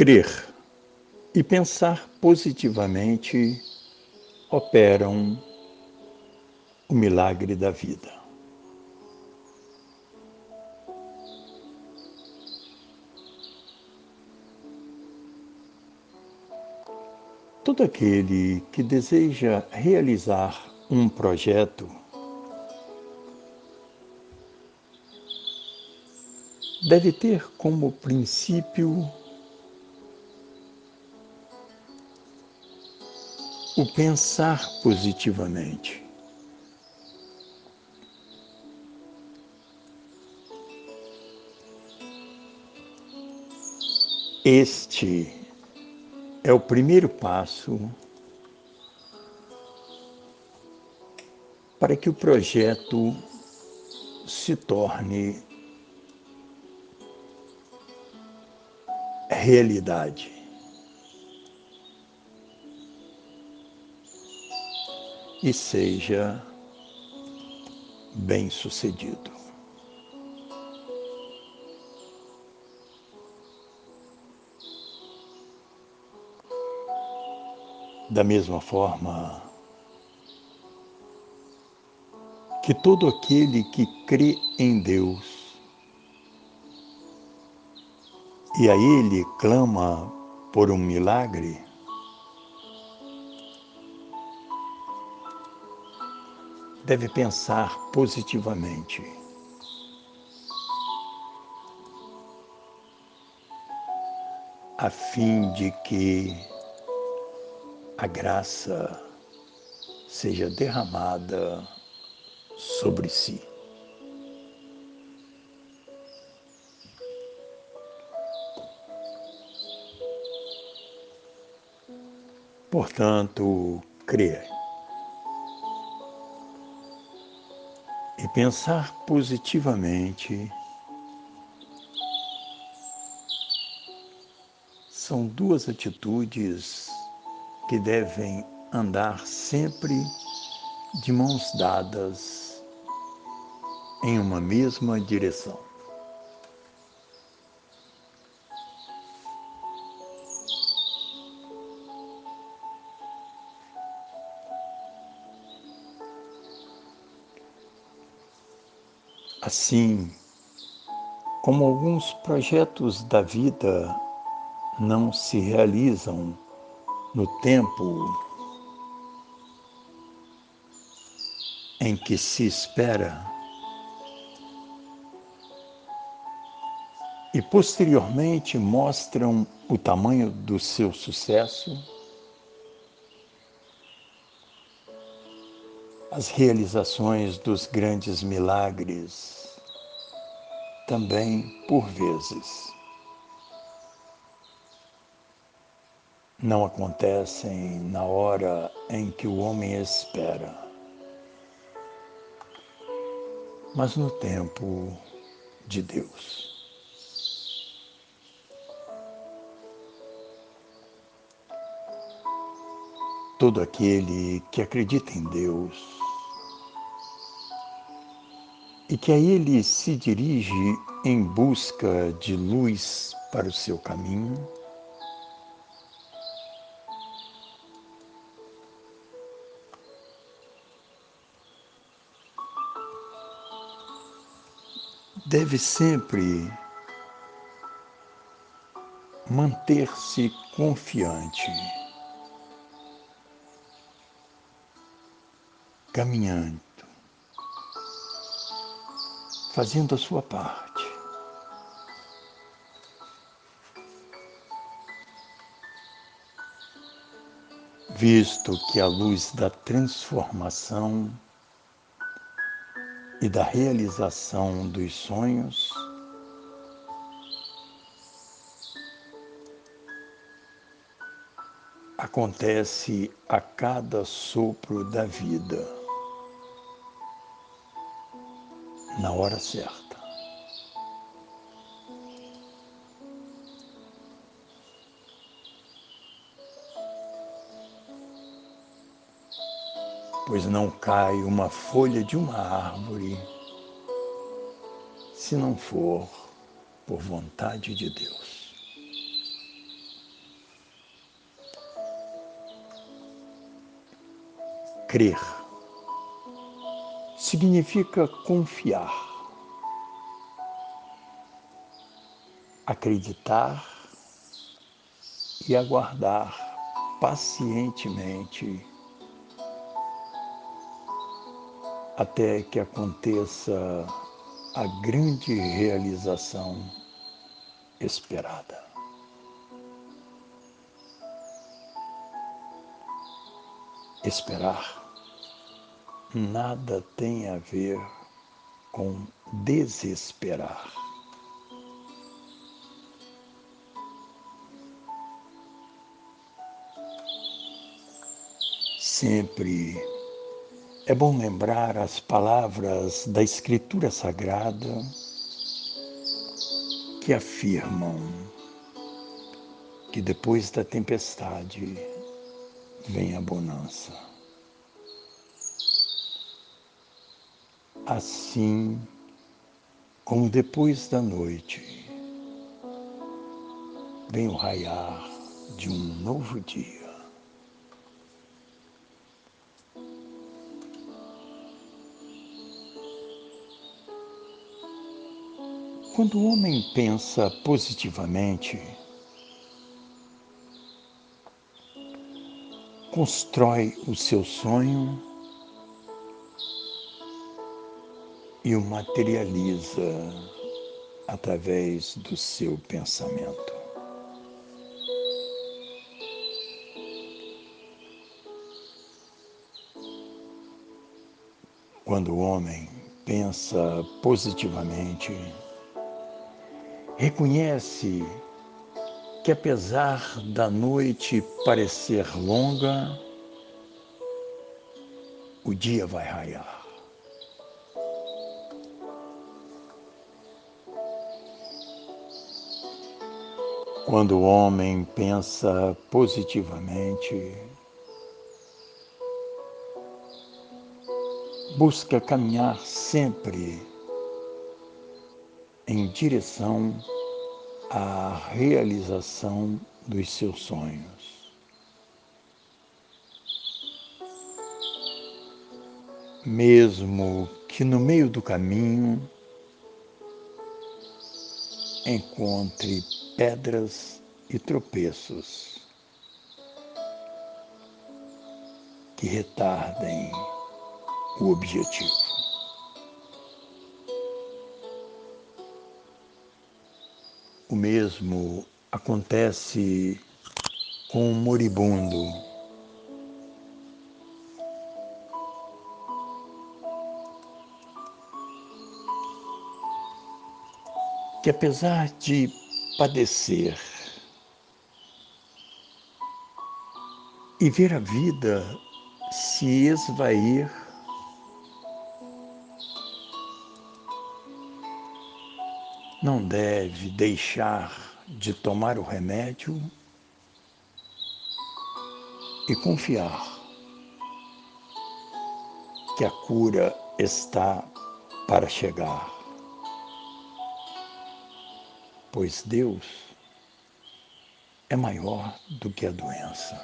Crer e pensar positivamente operam o milagre da vida. Todo aquele que deseja realizar um projeto deve ter como princípio o pensar positivamente. Este é o primeiro passo para que o projeto se torne realidade. E seja bem sucedido. Da mesma forma que todo aquele que crê em Deus e a Ele clama por um milagre, deve pensar positivamente. A fim de que a graça seja derramada sobre si. Portanto, crer e pensar positivamente são duas atitudes que devem andar sempre de mãos dadas em uma mesma direção. Assim como alguns projetos da vida não se realizam no tempo em que se espera e posteriormente mostram o tamanho do seu sucesso, as realizações dos grandes milagres também por vezes não acontecem na hora em que o homem espera, mas no tempo de Deus. Todo aquele que acredita em Deus e que a Ele se dirige em busca de luz para o seu caminho, deve sempre manter-se confiante, caminhando, fazendo a sua parte. Visto que a luz da transformação e da realização dos sonhos, acontece a cada sopro da vida, na hora certa. Pois não cai uma folha de uma árvore se não for por vontade de Deus. Crer significa confiar, acreditar e aguardar pacientemente até que aconteça a grande realização esperada. Esperar nada tem a ver com desesperar. Sempre é bom lembrar as palavras da Escritura Sagrada que afirmam que depois da tempestade vem a bonança. Assim como depois da noite vem o raiar de um novo dia. Quando o homem pensa positivamente, constrói o seu sonho e o materializa através do seu pensamento. Quando o homem pensa positivamente, reconhece que apesar da noite parecer longa, o dia vai raiar. Quando o homem pensa positivamente, busca caminhar sempre em direção à realização dos seus sonhos. Mesmo que no meio do caminho encontre pedras e tropeços que retardem o objetivo. O mesmo acontece com o moribundo. Que apesar de padecer e ver a vida se esvair não deve deixar de tomar o remédio e confiar que a cura está para chegar. Pois Deus é maior do que a doença.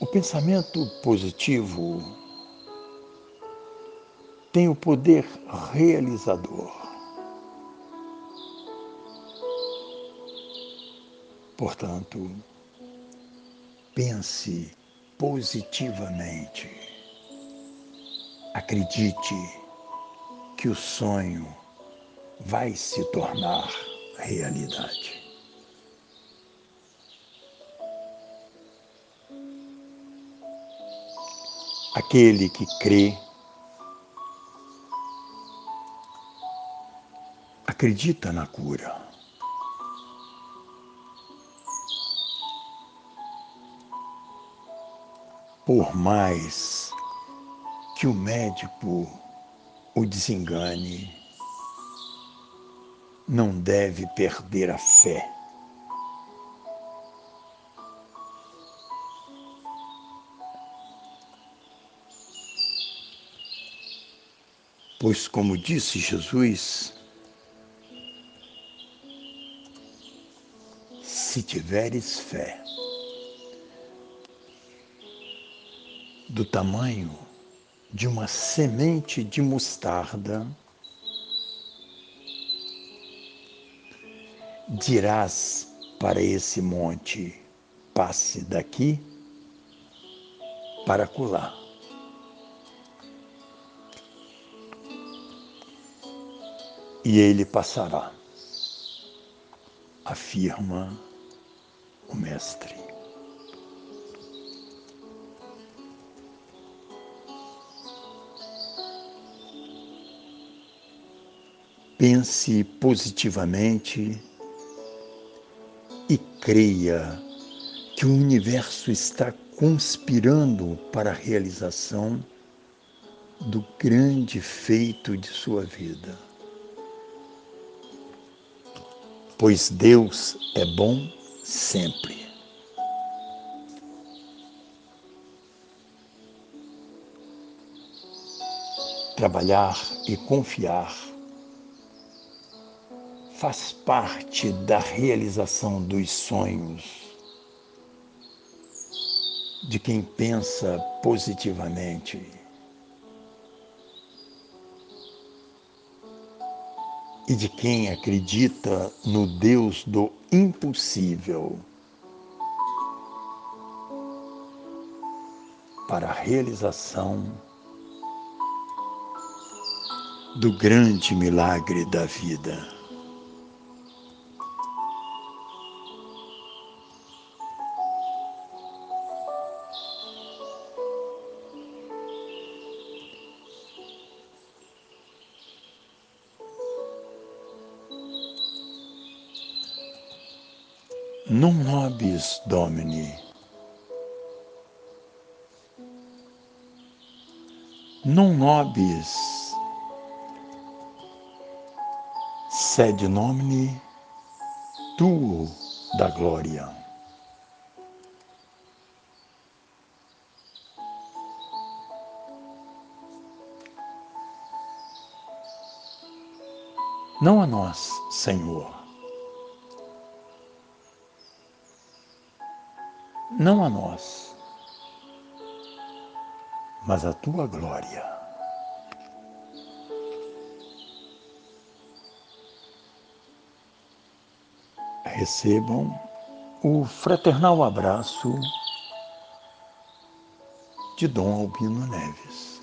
O pensamento positivo tem o poder realizador. Portanto, pense positivamente. Acredite que o sonho vai se tornar realidade. aquele que crê, acredita na cura. Por mais que o médico o desengane, não deve perder a fé. Pois, como disse Jesus, se tiveres fé do tamanho de uma semente de mostarda, dirás para esse monte: passe daqui para colar. E ele passará, afirma o Mestre. Pense positivamente e creia que o universo está conspirando para a realização do grande feito de sua vida. Pois Deus é bom sempre. Trabalhar e confiar faz parte da realização dos sonhos de quem pensa positivamente. E de quem acredita no Deus do impossível para a realização do grande milagre da vida. Non nobis Domini. Non nobis sed nomini tuo da glória. Não a nós, Senhor, não a nós, mas a tua glória. Recebam o fraternal abraço de Dom Albino Neves.